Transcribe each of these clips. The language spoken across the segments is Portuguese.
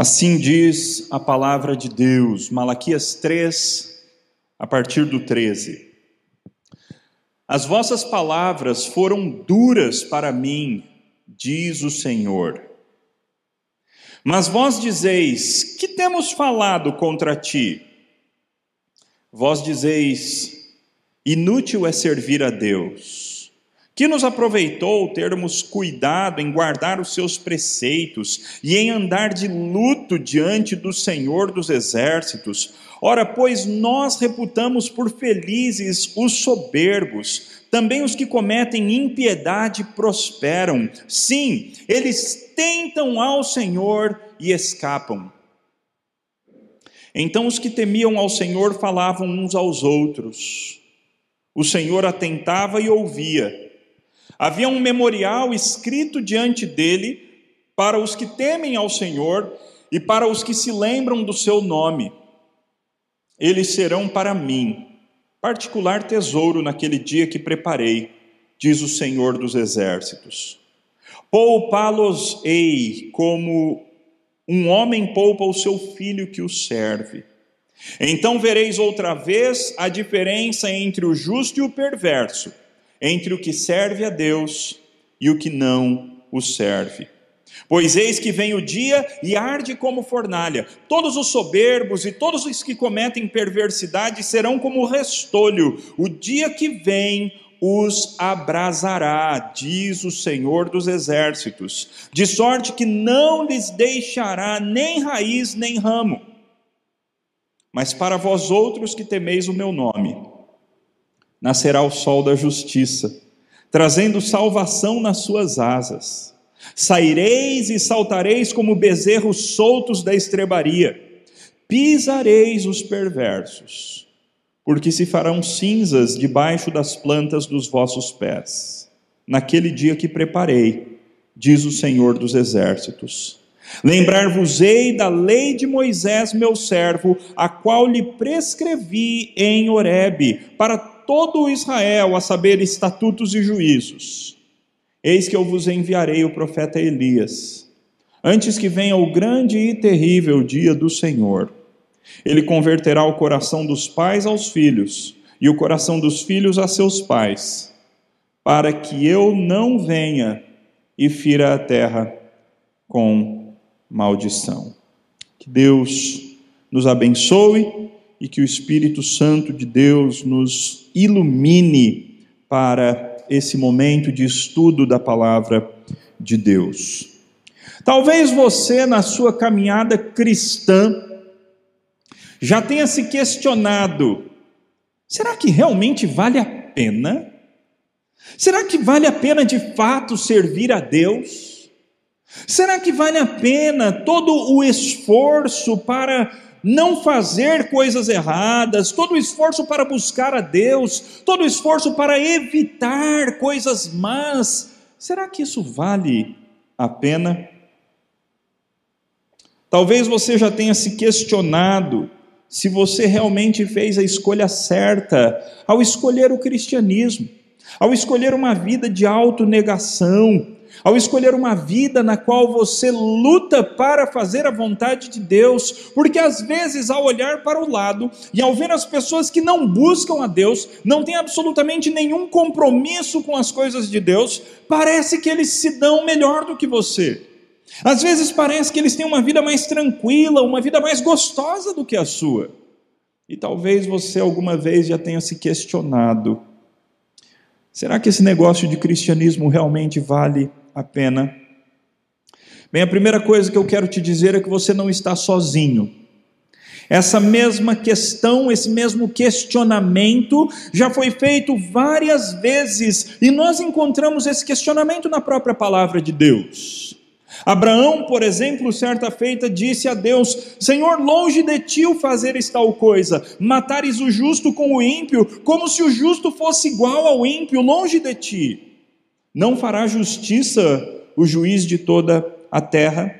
Assim diz a palavra de Deus, Malaquias 3, a partir do 13. As vossas palavras foram duras para mim, diz o Senhor. Mas vós dizeis: Que temos falado contra ti? Vós dizeis: Inútil é servir a Deus. Que nos aproveitou termos cuidado em guardar os seus preceitos e em andar de luto diante do Senhor dos exércitos? Ora, pois nós reputamos por felizes os soberbos, também os que cometem impiedade prosperam. Sim, eles tentam ao Senhor e escapam. Então os que temiam ao Senhor falavam uns aos outros. O Senhor atentava e ouvia Havia um memorial escrito diante dele para os que temem ao Senhor e para os que se lembram do seu nome. Eles serão para mim particular tesouro naquele dia que preparei, diz o Senhor dos exércitos. Poupá-los-ei como um homem poupa o seu filho que o serve. Então vereis outra vez a diferença entre o justo e o perverso entre o que serve a Deus e o que não o serve. Pois eis que vem o dia e arde como fornalha. Todos os soberbos e todos os que cometem perversidade serão como restolho. O dia que vem os abrasará, diz o Senhor dos exércitos, de sorte que não lhes deixará nem raiz nem ramo. Mas para vós outros que temeis o meu nome, nascerá o sol da justiça, trazendo salvação nas suas asas. Saireis e saltareis como bezerros soltos da estrebaria, pisareis os perversos, porque se farão cinzas debaixo das plantas dos vossos pés, naquele dia que preparei, diz o Senhor dos exércitos. Lembrar-vos-ei da lei de Moisés, meu servo, a qual lhe prescrevi em Horebe, para todo Israel, a saber, estatutos e juízos. Eis que eu vos enviarei o profeta Elias, antes que venha o grande e terrível dia do Senhor. Ele converterá o coração dos pais aos filhos, e o coração dos filhos a seus pais, para que eu não venha e fira a terra com maldição. Que Deus nos abençoe e que o Espírito Santo de Deus nos ilumine para esse momento de estudo da palavra de Deus. Talvez você, na sua caminhada cristã, já tenha se questionado: será que realmente vale a pena? Será que vale a pena de fato servir a Deus? Será que vale a pena todo o esforço para não fazer coisas erradas, todo o esforço para buscar a Deus, todo o esforço para evitar coisas más, será que isso vale a pena? Talvez você já tenha se questionado se você realmente fez a escolha certa ao escolher o cristianismo, ao escolher uma vida de autonegação, ao escolher uma vida na qual você luta para fazer a vontade de Deus, porque às vezes, ao olhar para o lado e ao ver as pessoas que não buscam a Deus, não têm absolutamente nenhum compromisso com as coisas de Deus, parece que eles se dão melhor do que você. Às vezes parece que eles têm uma vida mais tranquila, uma vida mais gostosa do que a sua. E talvez você alguma vez já tenha se questionado: será que esse negócio de cristianismo realmente vale a pena. Bem, a primeira coisa que eu quero te dizer é que você não está sozinho. Essa mesma questão, esse mesmo questionamento já foi feito várias vezes e nós encontramos esse questionamento na própria palavra de Deus. Abraão, por exemplo, certa feita disse a Deus: Senhor, longe de ti o fazeres tal coisa, matares o justo com o ímpio, como se o justo fosse igual ao ímpio, longe de ti. Não fará justiça o juiz de toda a terra?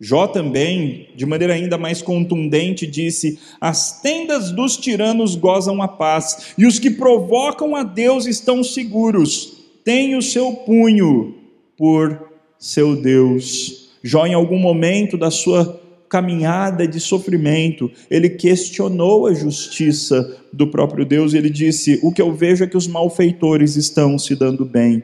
Jó também, de maneira ainda mais contundente, disse: As tendas dos tiranos gozam a paz, e os que provocam a Deus estão seguros. Tem o seu punho por seu Deus. Jó, em algum momento da sua caminhada de sofrimento, ele questionou a justiça do próprio Deus e ele disse: O que eu vejo é que os malfeitores estão se dando bem.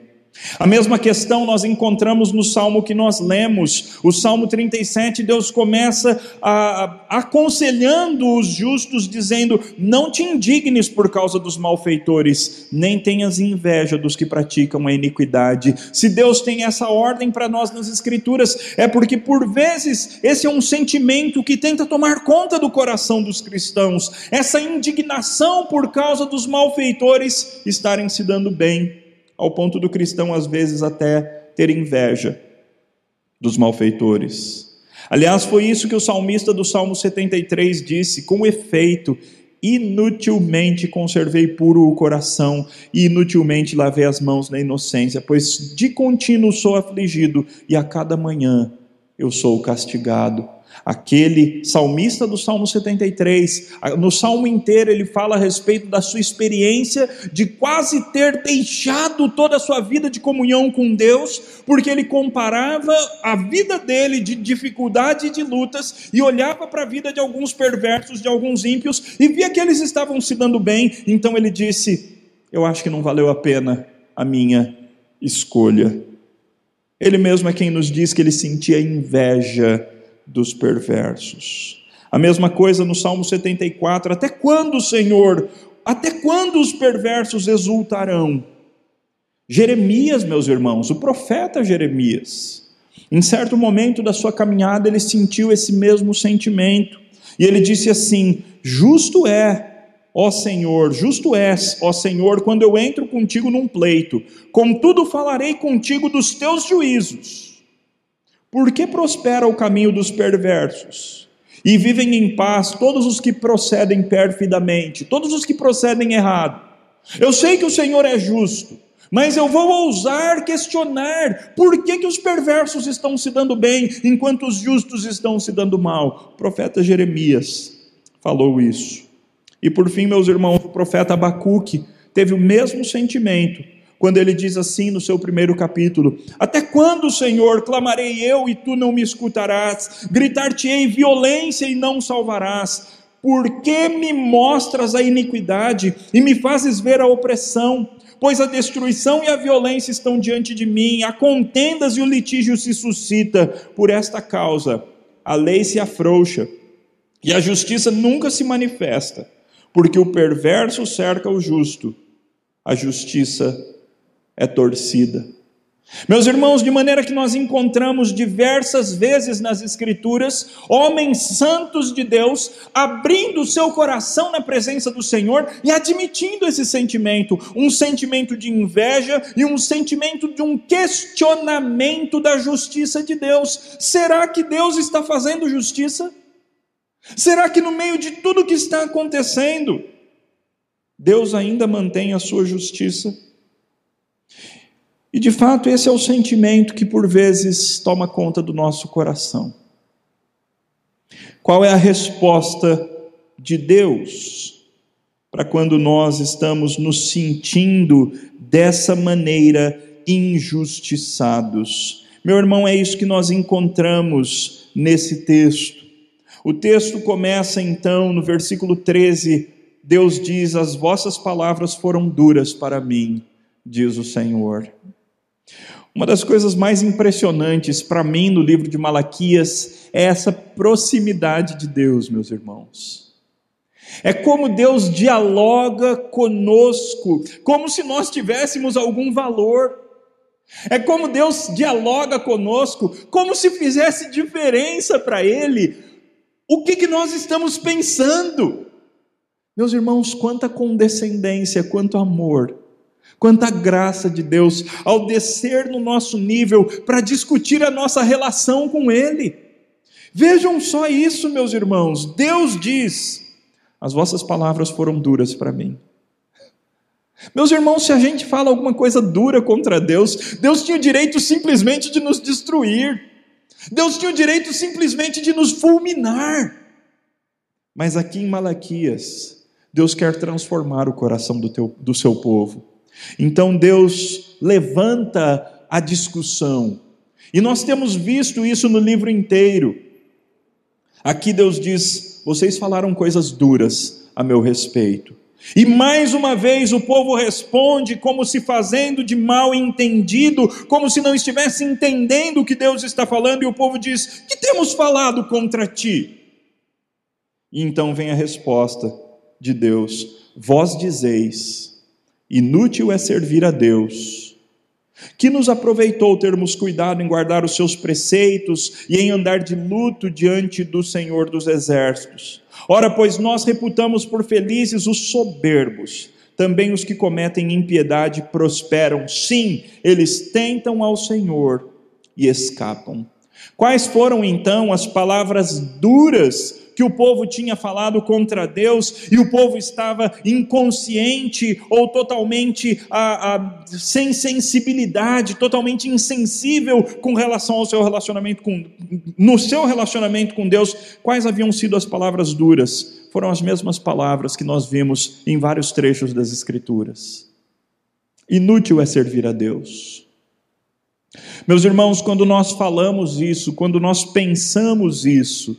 A mesma questão nós encontramos no salmo que nós lemos, o salmo 37. Deus começa a, a, aconselhando os justos, dizendo: Não te indignes por causa dos malfeitores, nem tenhas inveja dos que praticam a iniquidade. Se Deus tem essa ordem para nós nas Escrituras, é porque por vezes esse é um sentimento que tenta tomar conta do coração dos cristãos, essa indignação por causa dos malfeitores estarem se dando bem ao ponto do cristão às vezes até ter inveja dos malfeitores. Aliás, foi isso que o salmista do Salmo 73 disse: com efeito, inutilmente conservei puro o coração e inutilmente lavei as mãos na inocência, pois de contínuo sou afligido e a cada manhã eu sou castigado. Aquele salmista do Salmo 73, no salmo inteiro ele fala a respeito da sua experiência de quase ter deixado toda a sua vida de comunhão com Deus, porque ele comparava a vida dele de dificuldade e de lutas e olhava para a vida de alguns perversos, de alguns ímpios e via que eles estavam se dando bem, então ele disse: Eu acho que não valeu a pena a minha escolha. Ele mesmo é quem nos diz que ele sentia inveja dos perversos. A mesma coisa no Salmo 74: Até quando, Senhor, até quando os perversos exultarão? Jeremias, meus irmãos, o profeta Jeremias, em certo momento da sua caminhada, ele sentiu esse mesmo sentimento, e ele disse assim: Justo é, ó Senhor, justo és, ó Senhor, quando eu entro contigo num pleito, contudo falarei contigo dos teus juízos. Por que prospera o caminho dos perversos? E vivem em paz todos os que procedem perfidamente, todos os que procedem errado. Eu sei que o Senhor é justo, mas eu vou ousar questionar por que, que os perversos estão se dando bem enquanto os justos estão se dando mal. O profeta Jeremias falou isso. E por fim, meus irmãos, o profeta Abacuque teve o mesmo sentimento quando ele diz assim no seu primeiro capítulo: Até quando, Senhor, clamarei eu e tu não me escutarás? Gritar-te-ei violência e não salvarás. Por que me mostras a iniquidade e me fazes ver a opressão? Pois a destruição e a violência estão diante de mim, há contendas e o litígio se suscita. Por esta causa, a lei se afrouxa e a justiça nunca se manifesta, porque o perverso cerca o justo, a justiça é torcida. Meus irmãos, de maneira que nós encontramos diversas vezes nas Escrituras homens santos de Deus abrindo o seu coração na presença do Senhor e admitindo esse sentimento, um sentimento de inveja e um sentimento de um questionamento da justiça de Deus. Será que Deus está fazendo justiça? Será que no meio de tudo que está acontecendo, Deus ainda mantém a sua justiça? E de fato, esse é o sentimento que por vezes toma conta do nosso coração. Qual é a resposta de Deus para quando nós estamos nos sentindo dessa maneira injustiçados? Meu irmão, é isso que nós encontramos nesse texto. O texto começa então no versículo 13. Deus diz: As vossas palavras foram duras para mim, diz o Senhor. Uma das coisas mais impressionantes para mim no livro de Malaquias é essa proximidade de Deus, meus irmãos. É como Deus dialoga conosco, como se nós tivéssemos algum valor. É como Deus dialoga conosco, como se fizesse diferença para Ele. O que, que nós estamos pensando? Meus irmãos, quanta condescendência, quanto amor Quanta graça de Deus ao descer no nosso nível para discutir a nossa relação com Ele. Vejam só isso, meus irmãos. Deus diz: As vossas palavras foram duras para mim. Meus irmãos, se a gente fala alguma coisa dura contra Deus, Deus tinha o direito simplesmente de nos destruir. Deus tinha o direito simplesmente de nos fulminar. Mas aqui em Malaquias, Deus quer transformar o coração do, teu, do seu povo. Então Deus levanta a discussão. E nós temos visto isso no livro inteiro. Aqui Deus diz: vocês falaram coisas duras a meu respeito. E mais uma vez o povo responde como se fazendo de mal entendido, como se não estivesse entendendo o que Deus está falando, e o povo diz: Que temos falado contra ti? E então vem a resposta de Deus: Vós dizeis, inútil é servir a Deus que nos aproveitou termos cuidado em guardar os seus preceitos e em andar de luto diante do Senhor dos Exércitos. Ora, pois nós reputamos por felizes os soberbos, também os que cometem impiedade prosperam. Sim, eles tentam ao Senhor e escapam. Quais foram então as palavras duras que o povo tinha falado contra Deus e o povo estava inconsciente ou totalmente a, a, sem sensibilidade, totalmente insensível com relação ao seu relacionamento com no seu relacionamento com Deus, quais haviam sido as palavras duras? Foram as mesmas palavras que nós vimos em vários trechos das Escrituras. Inútil é servir a Deus. Meus irmãos, quando nós falamos isso, quando nós pensamos isso,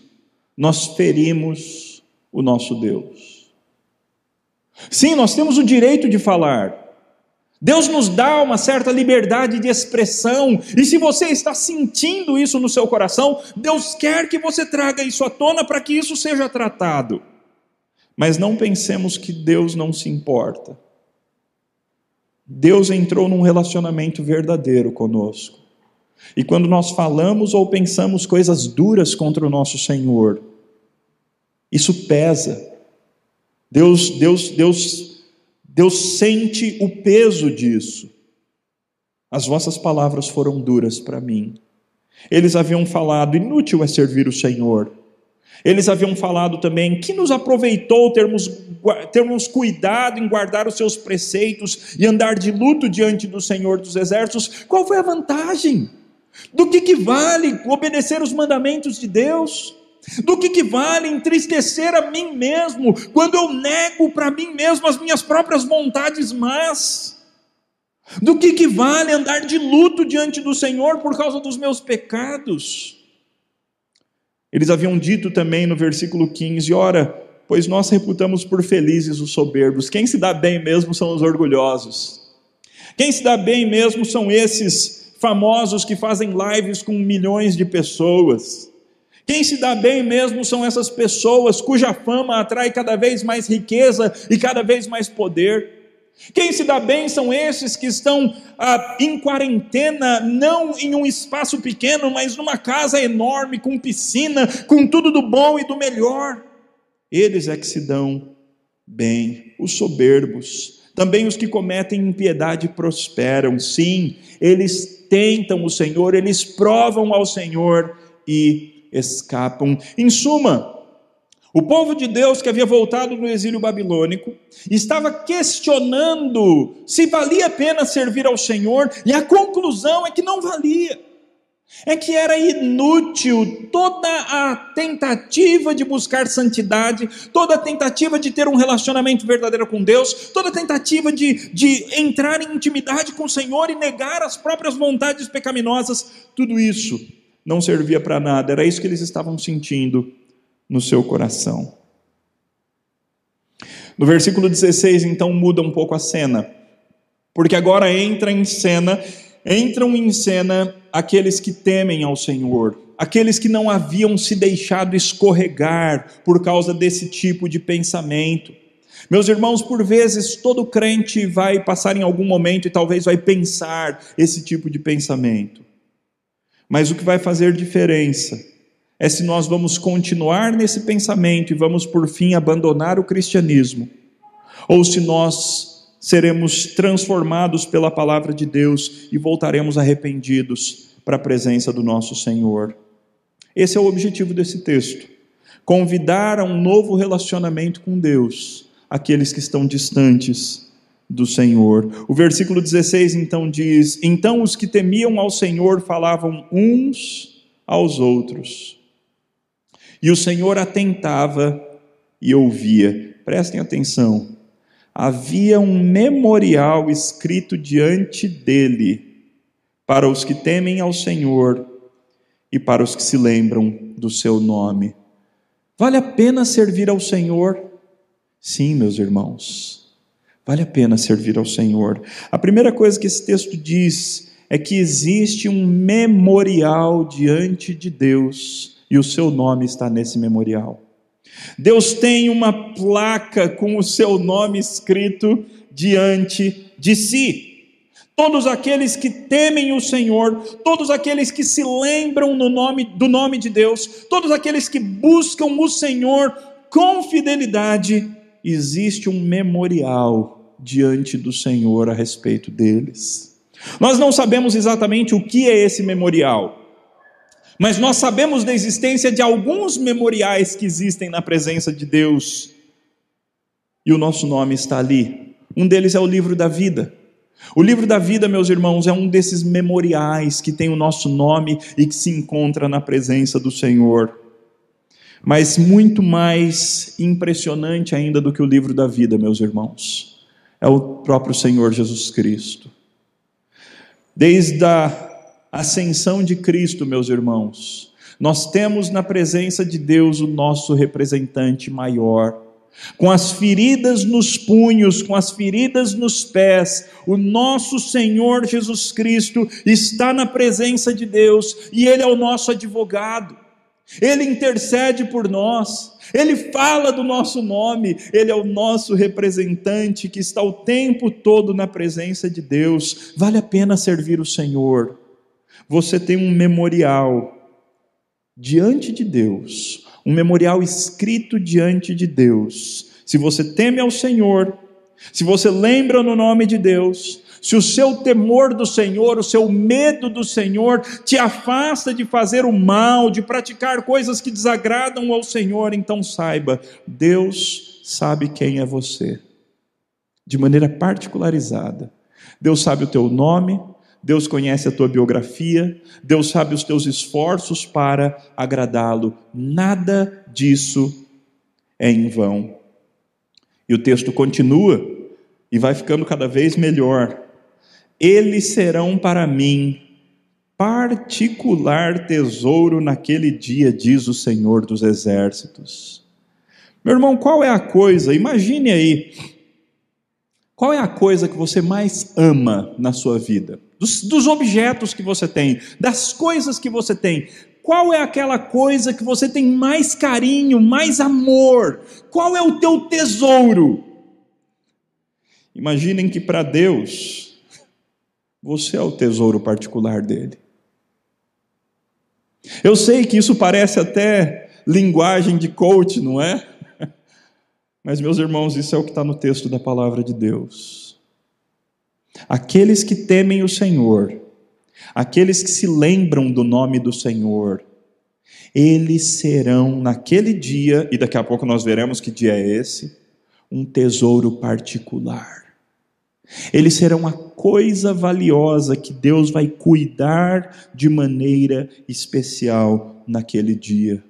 nós ferimos o nosso Deus. Sim, nós temos o direito de falar. Deus nos dá uma certa liberdade de expressão, e se você está sentindo isso no seu coração, Deus quer que você traga isso à tona para que isso seja tratado. Mas não pensemos que Deus não se importa. Deus entrou num relacionamento verdadeiro conosco. E quando nós falamos ou pensamos coisas duras contra o nosso Senhor, isso pesa. Deus, Deus, Deus, Deus sente o peso disso. As vossas palavras foram duras para mim. Eles haviam falado: inútil é servir o Senhor. Eles haviam falado também que nos aproveitou termos, termos cuidado em guardar os seus preceitos e andar de luto diante do Senhor dos Exércitos. Qual foi a vantagem? Do que, que vale obedecer os mandamentos de Deus? Do que, que vale entristecer a mim mesmo quando eu nego para mim mesmo as minhas próprias vontades más? Do que, que vale andar de luto diante do Senhor por causa dos meus pecados? Eles haviam dito também no versículo 15: Ora, pois nós reputamos por felizes os soberbos. Quem se dá bem mesmo são os orgulhosos. Quem se dá bem mesmo são esses famosos que fazem lives com milhões de pessoas. Quem se dá bem mesmo são essas pessoas cuja fama atrai cada vez mais riqueza e cada vez mais poder. Quem se dá bem são esses que estão ah, em quarentena, não em um espaço pequeno, mas numa casa enorme, com piscina, com tudo do bom e do melhor. Eles é que se dão bem, os soberbos. Também os que cometem impiedade prosperam. Sim, eles tentam o Senhor, eles provam ao Senhor e escapam. Em suma, o povo de Deus que havia voltado do exílio babilônico estava questionando se valia a pena servir ao Senhor, e a conclusão é que não valia é que era inútil toda a tentativa de buscar santidade, toda a tentativa de ter um relacionamento verdadeiro com Deus, toda a tentativa de, de entrar em intimidade com o Senhor e negar as próprias vontades pecaminosas, tudo isso não servia para nada, era isso que eles estavam sentindo no seu coração. No versículo 16, então, muda um pouco a cena, porque agora entra em cena entram em cena aqueles que temem ao Senhor, aqueles que não haviam se deixado escorregar por causa desse tipo de pensamento. Meus irmãos, por vezes todo crente vai passar em algum momento e talvez vai pensar esse tipo de pensamento. Mas o que vai fazer diferença é se nós vamos continuar nesse pensamento e vamos por fim abandonar o cristianismo, ou se nós seremos transformados pela palavra de Deus e voltaremos arrependidos para a presença do nosso Senhor. Esse é o objetivo desse texto: convidar a um novo relacionamento com Deus aqueles que estão distantes do Senhor. O versículo 16 então diz: Então os que temiam ao Senhor falavam uns aos outros, e o Senhor atentava e ouvia. Prestem atenção havia um memorial escrito diante dele para os que temem ao Senhor e para os que se lembram do seu nome. Vale a pena servir ao Senhor? Sim, meus irmãos, vale a pena servir ao Senhor. A primeira coisa que esse texto diz é que existe um memorial diante de Deus e o seu nome está nesse memorial. Deus tem uma placa com o seu nome escrito diante de si. Todos aqueles que temem o Senhor, todos aqueles que se lembram no nome, do nome de Deus, todos aqueles que buscam o Senhor com fidelidade, existe um memorial diante do Senhor a respeito deles. Nós não sabemos exatamente o que é esse memorial, mas nós sabemos da existência de alguns memoriais que existem na presença de Deus, e o nosso nome está ali. Um deles é o livro da vida. O livro da vida, meus irmãos, é um desses memoriais que tem o nosso nome e que se encontra na presença do Senhor. Mas muito mais impressionante ainda do que o livro da vida, meus irmãos, é o próprio Senhor Jesus Cristo. Desde a ascensão de Cristo, meus irmãos, nós temos na presença de Deus o nosso representante maior com as feridas nos punhos, com as feridas nos pés, o nosso Senhor Jesus Cristo está na presença de Deus e Ele é o nosso advogado. Ele intercede por nós, Ele fala do nosso nome, Ele é o nosso representante que está o tempo todo na presença de Deus. Vale a pena servir o Senhor. Você tem um memorial diante de Deus, um memorial escrito diante de Deus. Se você teme ao Senhor, se você lembra no nome de Deus, se o seu temor do Senhor, o seu medo do Senhor te afasta de fazer o mal, de praticar coisas que desagradam ao Senhor, então saiba, Deus sabe quem é você, de maneira particularizada. Deus sabe o teu nome, Deus conhece a tua biografia, Deus sabe os teus esforços para agradá-lo. Nada disso é em vão. E o texto continua e vai ficando cada vez melhor. Eles serão para mim particular tesouro naquele dia, diz o Senhor dos Exércitos. Meu irmão, qual é a coisa? Imagine aí qual é a coisa que você mais ama na sua vida? Dos, dos, objetos que você tem, das coisas que você tem. Qual é aquela coisa que você tem mais carinho, mais amor? Qual é o teu tesouro? Imaginem que para Deus, você é o tesouro particular dele. Eu sei que isso parece até linguagem de coach, não é? Mas, meus irmãos, isso é o que está no texto da palavra de Deus. Aqueles que temem o Senhor, aqueles que se lembram do nome do Senhor, eles serão naquele dia, e daqui a pouco nós veremos que dia é esse, um tesouro particular. Eles serão a coisa valiosa que Deus vai cuidar de maneira especial naquele dia.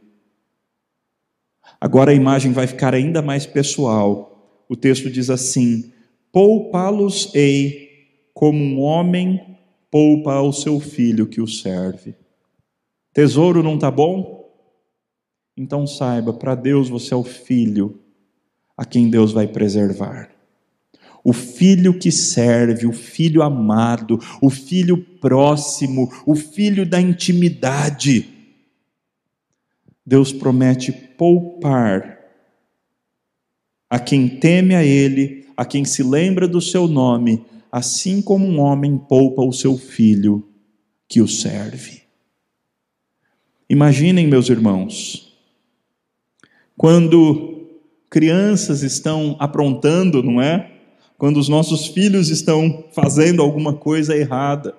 Agora a imagem vai ficar ainda mais pessoal. O texto diz assim: Poupá-los-ei como um homem poupa ao seu filho que o serve. Tesouro não está bom? Então saiba, para Deus você é o filho a quem Deus vai preservar. O filho que serve, o filho amado, o filho próximo, o filho da intimidade. Deus promete poupar a quem teme a Ele, a quem se lembra do seu nome, assim como um homem poupa o seu filho que o serve. Imaginem, meus irmãos, quando crianças estão aprontando, não é? Quando os nossos filhos estão fazendo alguma coisa errada.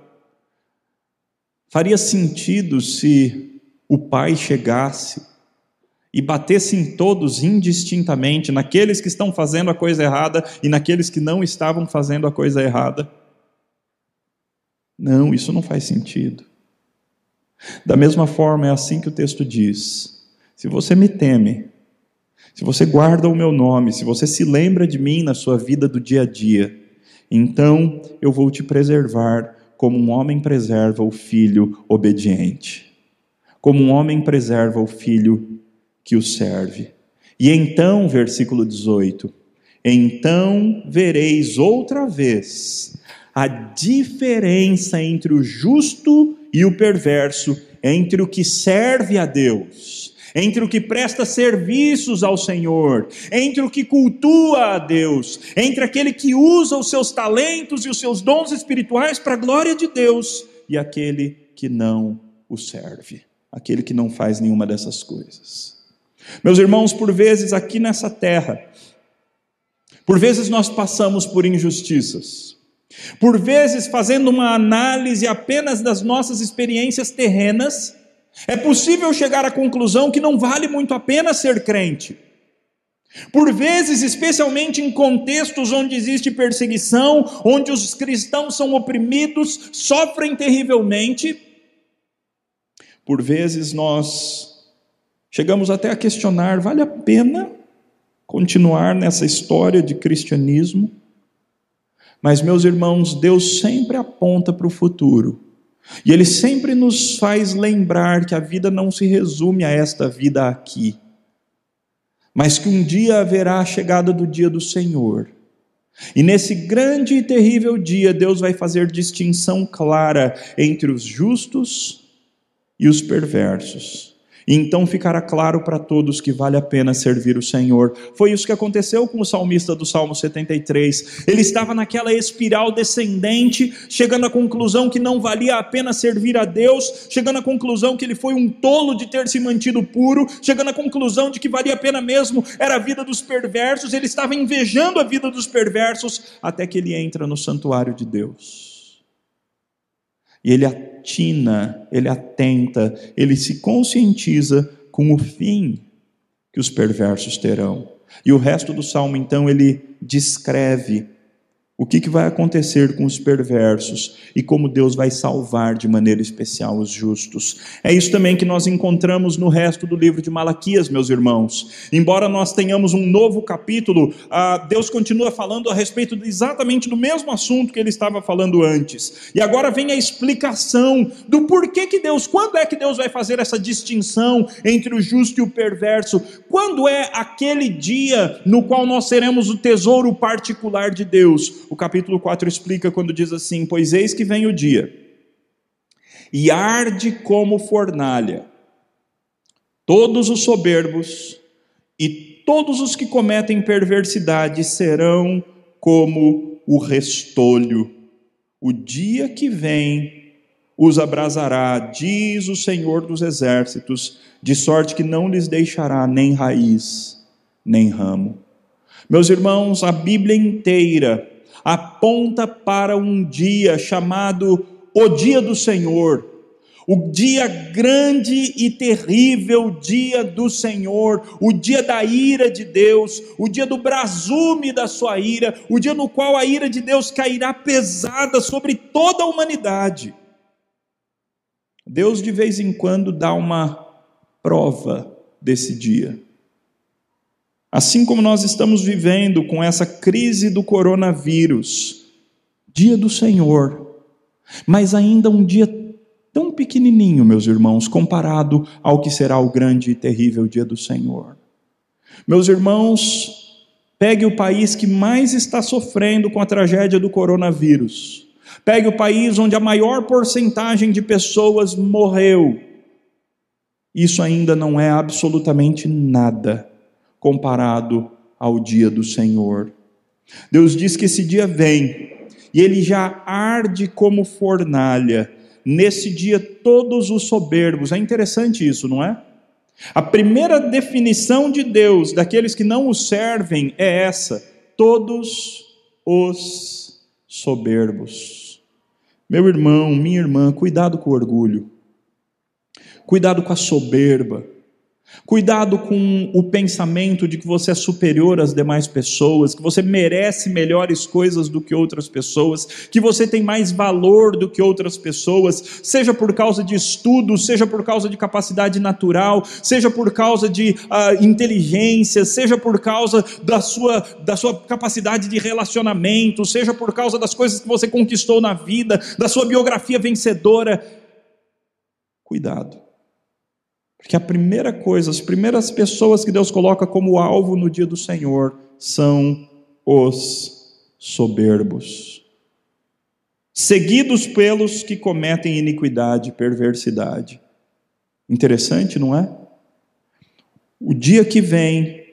Faria sentido se o pai chegasse e batesse em todos indistintamente, naqueles que estão fazendo a coisa errada e naqueles que não estavam fazendo a coisa errada. Não, isso não faz sentido. Da mesma forma, é assim que o texto diz: se você me teme, se você guarda o meu nome, se você se lembra de mim na sua vida do dia a dia, então eu vou te preservar como um homem preserva o filho obediente como um homem preserva o filho que o serve. E então, versículo 18: então vereis outra vez a diferença entre o justo e o perverso, entre o que serve a Deus, entre o que presta serviços ao Senhor, entre o que cultua a Deus, entre aquele que usa os seus talentos e os seus dons espirituais para a glória de Deus e aquele que não o serve, aquele que não faz nenhuma dessas coisas. Meus irmãos, por vezes aqui nessa terra, por vezes nós passamos por injustiças. Por vezes, fazendo uma análise apenas das nossas experiências terrenas, é possível chegar à conclusão que não vale muito a pena ser crente. Por vezes, especialmente em contextos onde existe perseguição, onde os cristãos são oprimidos, sofrem terrivelmente, por vezes nós chegamos até a questionar: vale a pena continuar nessa história de cristianismo? Mas, meus irmãos, Deus sempre aponta para o futuro. E Ele sempre nos faz lembrar que a vida não se resume a esta vida aqui, mas que um dia haverá a chegada do dia do Senhor. E nesse grande e terrível dia, Deus vai fazer distinção clara entre os justos e os perversos. E então ficará claro para todos que vale a pena servir o Senhor. Foi isso que aconteceu com o salmista do Salmo 73. Ele estava naquela espiral descendente, chegando à conclusão que não valia a pena servir a Deus, chegando à conclusão que ele foi um tolo de ter se mantido puro, chegando à conclusão de que valia a pena mesmo era a vida dos perversos. Ele estava invejando a vida dos perversos até que ele entra no santuário de Deus. E ele atina, ele atenta, ele se conscientiza com o fim que os perversos terão. E o resto do salmo, então, ele descreve o que, que vai acontecer com os perversos e como Deus vai salvar de maneira especial os justos. É isso também que nós encontramos no resto do livro de Malaquias, meus irmãos. Embora nós tenhamos um novo capítulo, ah, Deus continua falando a respeito exatamente do mesmo assunto que ele estava falando antes. E agora vem a explicação do porquê que Deus, quando é que Deus vai fazer essa distinção entre o justo e o perverso? Quando é aquele dia no qual nós seremos o tesouro particular de Deus? O capítulo 4 explica quando diz assim: Pois eis que vem o dia, e arde como fornalha, todos os soberbos e todos os que cometem perversidade serão como o restolho. O dia que vem os abrasará, diz o Senhor dos exércitos, de sorte que não lhes deixará nem raiz, nem ramo. Meus irmãos, a Bíblia inteira aponta para um dia chamado o Dia do Senhor, o dia grande e terrível dia do Senhor, o dia da ira de Deus, o dia do brasume da sua ira, o dia no qual a ira de Deus cairá pesada sobre toda a humanidade. Deus de vez em quando dá uma prova desse dia. Assim como nós estamos vivendo com essa crise do coronavírus, dia do Senhor, mas ainda um dia tão pequenininho, meus irmãos, comparado ao que será o grande e terrível dia do Senhor. Meus irmãos, pegue o país que mais está sofrendo com a tragédia do coronavírus. Pegue o país onde a maior porcentagem de pessoas morreu. Isso ainda não é absolutamente nada comparado ao dia do Senhor. Deus diz que esse dia vem e ele já arde como fornalha. Nesse dia, todos os soberbos. É interessante isso, não é? A primeira definição de Deus daqueles que não o servem é essa: todos os soberbos. Meu irmão, minha irmã, cuidado com o orgulho, cuidado com a soberba, Cuidado com o pensamento de que você é superior às demais pessoas, que você merece melhores coisas do que outras pessoas, que você tem mais valor do que outras pessoas, seja por causa de estudo, seja por causa de capacidade natural, seja por causa de uh, inteligência, seja por causa da sua, da sua capacidade de relacionamento, seja por causa das coisas que você conquistou na vida, da sua biografia vencedora. Cuidado Porque a primeira coisa, as primeiras pessoas que Deus coloca como alvo no dia do Senhor são os soberbos, seguidos pelos que cometem iniquidade perversidade. Interessante, não é? O dia que vem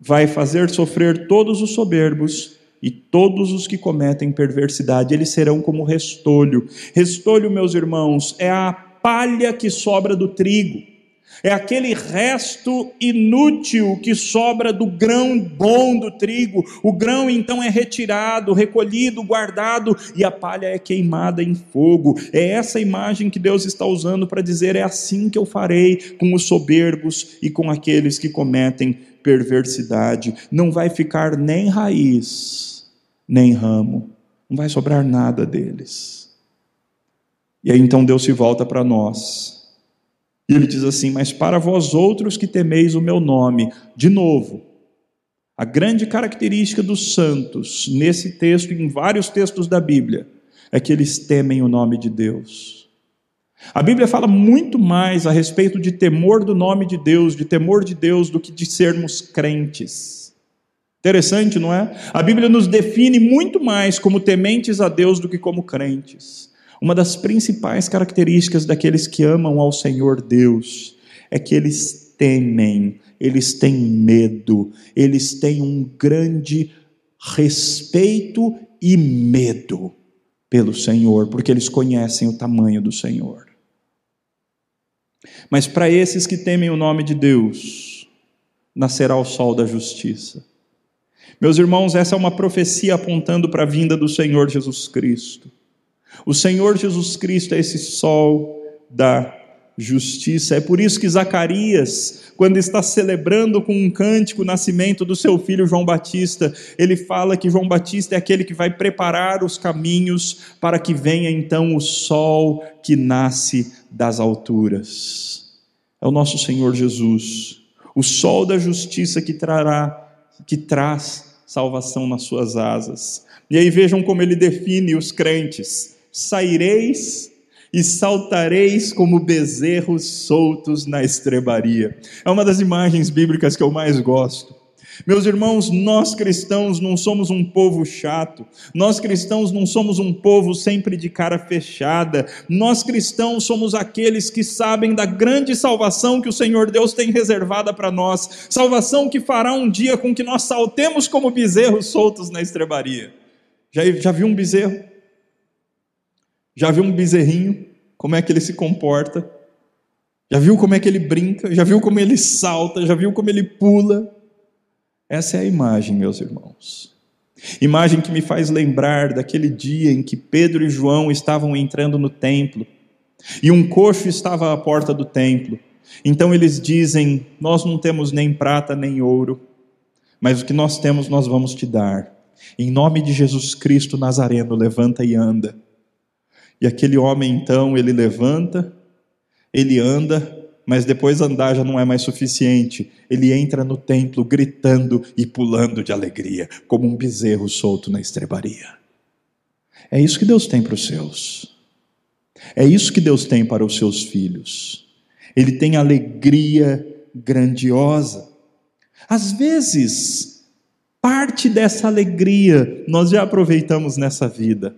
vai fazer sofrer todos os soberbos e todos os que cometem perversidade, eles serão como restolho. Restolho, meus irmãos, é a palha que sobra do trigo. É aquele resto inútil que sobra do grão bom do trigo. O grão então é retirado, recolhido, guardado e a palha é queimada em fogo. É essa imagem que Deus está usando para dizer: é assim que eu farei com os soberbos e com aqueles que cometem perversidade. Não vai ficar nem raiz, nem ramo, não vai sobrar nada deles. E aí então Deus se volta para nós e ele diz assim: Mas para vós outros que temeis o meu nome, de novo, a grande característica dos santos, nesse texto e em vários textos da Bíblia, é que eles temem o nome de Deus. A Bíblia fala muito mais a respeito de temor do nome de Deus, de temor de Deus, do que de sermos crentes. Interessante, não é? A Bíblia nos define muito mais como tementes a Deus do que como crentes. Uma das principais características daqueles que amam ao Senhor Deus é que eles temem, eles têm medo, eles têm um grande respeito e medo pelo Senhor, porque eles conhecem o tamanho do Senhor. Mas para esses que temem o nome de Deus, nascerá o sol da justiça. Meus irmãos, essa é uma profecia apontando para a vinda do Senhor Jesus Cristo. O Senhor Jesus Cristo é esse sol da justiça. É por isso que Zacarias, quando está celebrando com um cântico o nascimento do seu filho João Batista, ele fala que João Batista é aquele que vai preparar os caminhos para que venha então o sol que nasce das alturas. É o nosso Senhor Jesus, o sol da justiça que trará que traz salvação nas suas asas. E aí vejam como ele define os crentes saireis e saltareis como bezerros soltos na estrebaria. É uma das imagens bíblicas que eu mais gosto. Meus irmãos, nós cristãos não somos um povo chato, nós cristãos não somos um povo sempre de cara fechada, nós cristãos somos aqueles que sabem da grande salvação que o Senhor Deus tem reservada para nós, salvação que fará um dia com que nós saltemos como bezerros soltos na estrebaria. Já, já viu um bezerro? Já viu um bezerrinho? Como é que ele se comporta? Já viu como é que ele brinca? Já viu como ele salta? Já viu como ele pula? Essa é a imagem, meus irmãos. Imagem que me faz lembrar daquele dia em que Pedro e João estavam entrando no templo e um coxo estava à porta do templo. Então eles dizem: Nós não temos nem prata nem ouro, mas o que nós temos nós vamos te dar. Em nome de Jesus Cristo Nazareno, levanta e anda. E aquele homem então, ele levanta, ele anda, mas depois andar já não é mais suficiente. Ele entra no templo gritando e pulando de alegria, como um bezerro solto na estrebaria. É isso que Deus tem para os seus. É isso que Deus tem para os seus filhos. Ele tem alegria grandiosa. Às vezes, parte dessa alegria nós já aproveitamos nessa vida.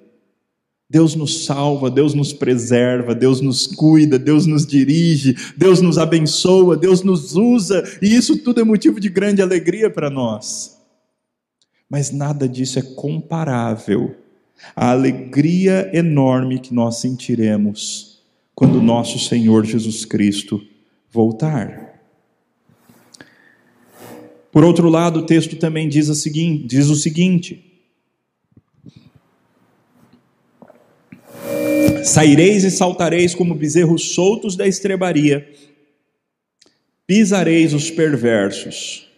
Deus nos salva, Deus nos preserva, Deus nos cuida, Deus nos dirige, Deus nos abençoa, Deus nos usa, e isso tudo é motivo de grande alegria para nós. Mas nada disso é comparável à alegria enorme que nós sentiremos quando nosso Senhor Jesus Cristo voltar. Por outro lado, o texto também diz, diz o seguinte: Saireis e saltareis como bezerros soltos da estrebaria, pisareis os perversos,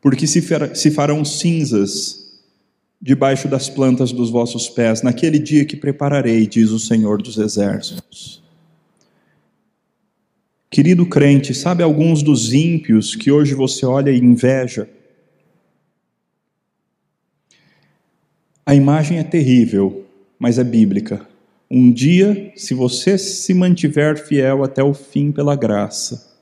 porque se farão cinzas debaixo das plantas dos vossos pés, naquele dia que prepararei, diz o Senhor dos Exércitos. Querido crente, sabe alguns dos ímpios que hoje você olha e inveja? A imagem é terrível, mas é bíblica. Um dia, se você se mantiver fiel até o fim pela graça,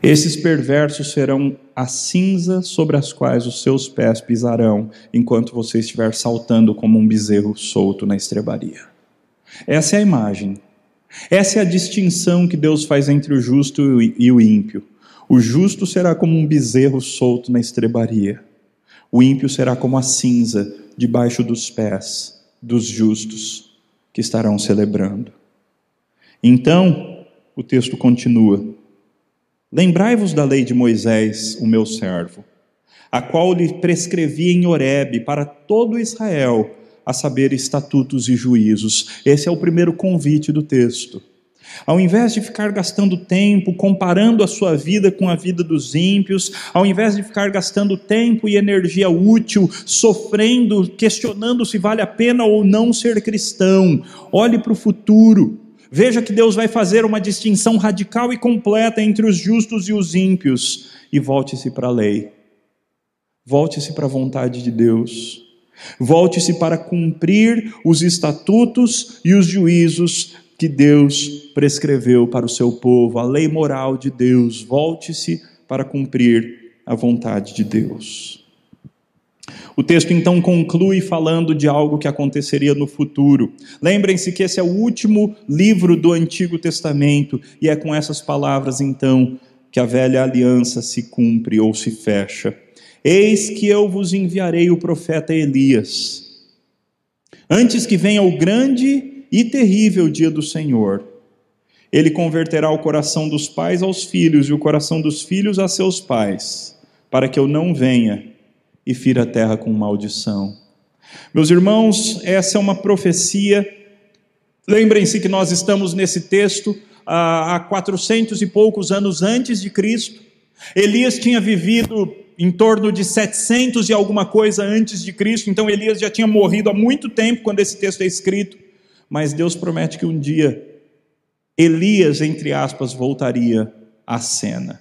esses perversos serão a cinza sobre as quais os seus pés pisarão, enquanto você estiver saltando como um bezerro solto na estrebaria. Essa é a imagem. Essa é a distinção que Deus faz entre o justo e o ímpio. O justo será como um bezerro solto na estrebaria. O ímpio será como a cinza debaixo dos pés dos justos que estarão celebrando. Então, o texto continua: Lembrai-vos da lei de Moisés, o meu servo, a qual lhe prescrevi em Horebe para todo Israel, a saber, estatutos e juízos. Esse é o primeiro convite do texto. Ao invés de ficar gastando tempo comparando a sua vida com a vida dos ímpios, ao invés de ficar gastando tempo e energia útil sofrendo, questionando se vale a pena ou não ser cristão, olhe para o futuro. Veja que Deus vai fazer uma distinção radical e completa entre os justos e os ímpios e volte-se para a lei. Volte-se para a vontade de Deus. Volte-se para cumprir os estatutos e os juízos que Deus prescreveu para o seu povo, a lei moral de Deus. Volte-se para cumprir a vontade de Deus. O texto então conclui falando de algo que aconteceria no futuro. Lembrem-se que esse é o último livro do Antigo Testamento e é com essas palavras então que a velha aliança se cumpre ou se fecha. Eis que eu vos enviarei o profeta Elias. Antes que venha o grande e terrível dia do Senhor. Ele converterá o coração dos pais aos filhos e o coração dos filhos a seus pais, para que eu não venha e fira a terra com maldição. Meus irmãos, essa é uma profecia. Lembrem-se que nós estamos nesse texto há quatrocentos e poucos anos antes de Cristo. Elias tinha vivido em torno de 700 e alguma coisa antes de Cristo, então Elias já tinha morrido há muito tempo quando esse texto é escrito mas Deus promete que um dia Elias, entre aspas, voltaria à cena.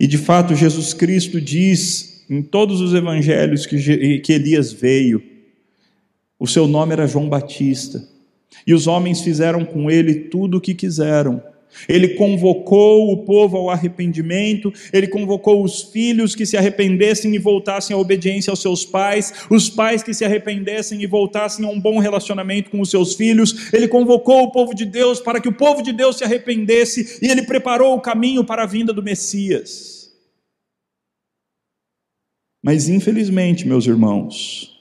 E de fato, Jesus Cristo diz em todos os evangelhos que, que Elias veio. O seu nome era João Batista. E os homens fizeram com ele tudo o que quiseram. Ele convocou o povo ao arrependimento, ele convocou os filhos que se arrependessem e voltassem à obediência aos seus pais, os pais que se arrependessem e voltassem a um bom relacionamento com os seus filhos. Ele convocou o povo de Deus para que o povo de Deus se arrependesse e ele preparou o caminho para a vinda do Messias. Mas infelizmente, meus irmãos,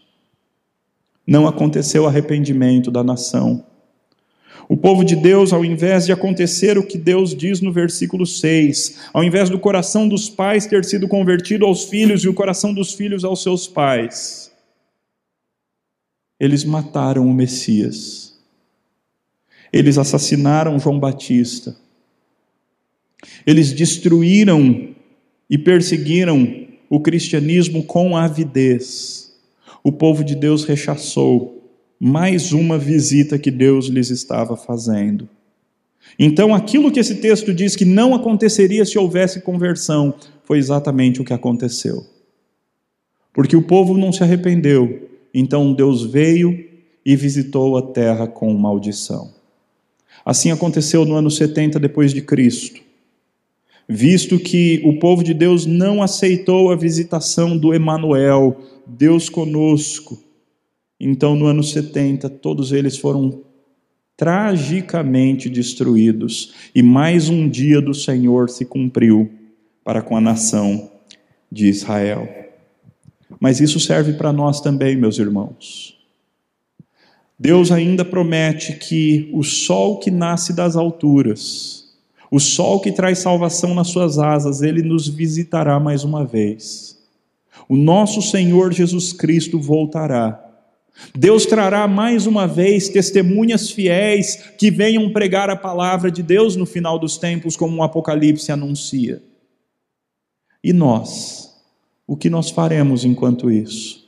não aconteceu arrependimento da nação. O povo de Deus, ao invés de acontecer o que Deus diz no versículo 6, ao invés do coração dos pais ter sido convertido aos filhos e o coração dos filhos aos seus pais, eles mataram o Messias. Eles assassinaram João Batista. Eles destruíram e perseguiram o cristianismo com avidez. O povo de Deus rechaçou mais uma visita que Deus lhes estava fazendo. Então, aquilo que esse texto diz que não aconteceria se houvesse conversão, foi exatamente o que aconteceu. Porque o povo não se arrependeu, então Deus veio e visitou a terra com maldição. Assim aconteceu no ano 70 depois de Cristo. Visto que o povo de Deus não aceitou a visitação do Emanuel, Deus conosco, então, no ano 70, todos eles foram tragicamente destruídos, e mais um dia do Senhor se cumpriu para com a nação de Israel. Mas isso serve para nós também, meus irmãos. Deus ainda promete que o sol que nasce das alturas, o sol que traz salvação nas suas asas, ele nos visitará mais uma vez. O nosso Senhor Jesus Cristo voltará Deus trará mais uma vez testemunhas fiéis que venham pregar a palavra de Deus no final dos tempos, como o Apocalipse anuncia. E nós? O que nós faremos enquanto isso?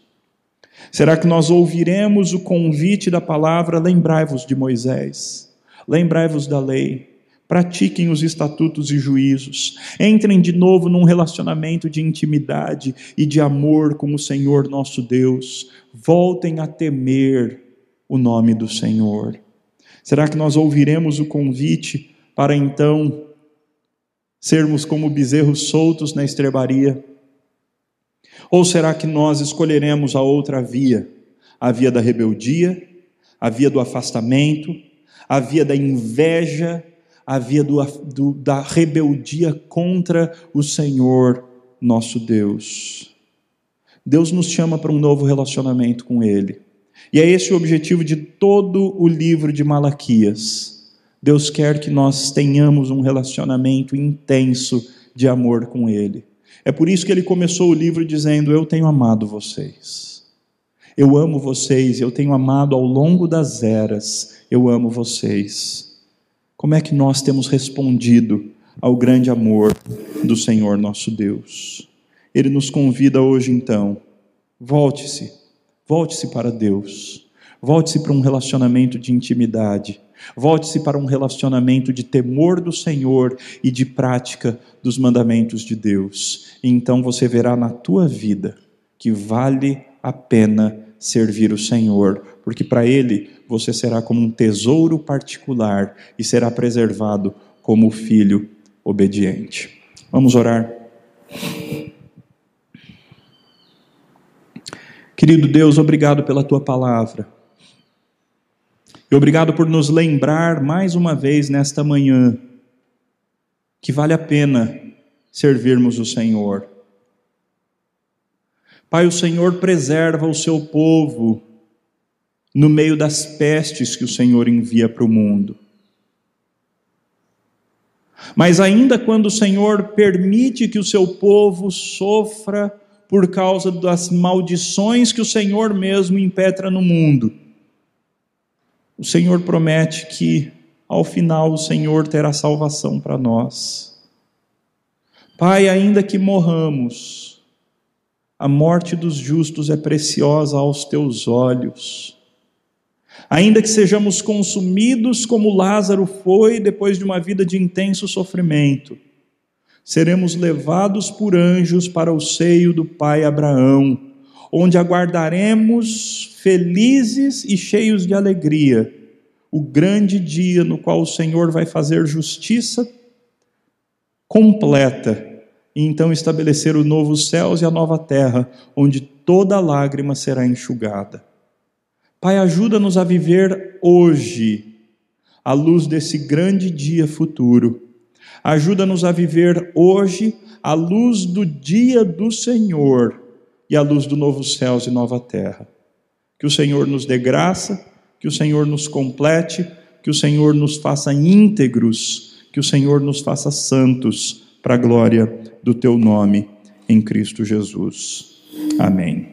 Será que nós ouviremos o convite da palavra? Lembrai-vos de Moisés, lembrai-vos da lei, pratiquem os estatutos e juízos, entrem de novo num relacionamento de intimidade e de amor com o Senhor nosso Deus, voltem a temer o nome do Senhor? Será que nós ouviremos o convite para então sermos como bezerros soltos na estrebaria? Ou será que nós escolheremos a outra via, a via da rebeldia, a via do afastamento, a via da inveja, a via do, do, da rebeldia contra o Senhor nosso Deus? Deus nos chama para um novo relacionamento com Ele. E é esse o objetivo de todo o livro de Malaquias. Deus quer que nós tenhamos um relacionamento intenso de amor com Ele. É por isso que ele começou o livro dizendo: Eu tenho amado vocês. Eu amo vocês, eu tenho amado ao longo das eras, eu amo vocês. Como é que nós temos respondido ao grande amor do Senhor nosso Deus? Ele nos convida hoje então, volte-se, volte-se para Deus, volte-se para um relacionamento de intimidade, volte-se para um relacionamento de temor do Senhor e de prática dos mandamentos de Deus. E então você verá na tua vida que vale a pena servir o Senhor, porque para Ele você será como um tesouro particular e será preservado como filho obediente. Vamos orar. Querido Deus, obrigado pela tua palavra. E obrigado por nos lembrar mais uma vez nesta manhã que vale a pena servirmos o Senhor. Pai, o Senhor preserva o seu povo no meio das pestes que o Senhor envia para o mundo. Mas ainda quando o Senhor permite que o seu povo sofra por causa das maldições que o Senhor mesmo impetra no mundo, o Senhor promete que ao final o Senhor terá salvação para nós. Pai, ainda que morramos, a morte dos justos é preciosa aos teus olhos. Ainda que sejamos consumidos como Lázaro foi depois de uma vida de intenso sofrimento, seremos levados por anjos para o seio do pai Abraão, onde aguardaremos felizes e cheios de alegria o grande dia no qual o Senhor vai fazer justiça completa e então estabelecer o novo céus e a nova terra, onde toda lágrima será enxugada. Pai, ajuda-nos a viver hoje, à luz desse grande dia futuro. Ajuda-nos a viver hoje, à luz do dia do Senhor e à luz do novo céus e nova terra. Que o Senhor nos dê graça, que o Senhor nos complete, que o Senhor nos faça íntegros que o Senhor nos faça santos para a glória do teu nome em Cristo Jesus. Amém.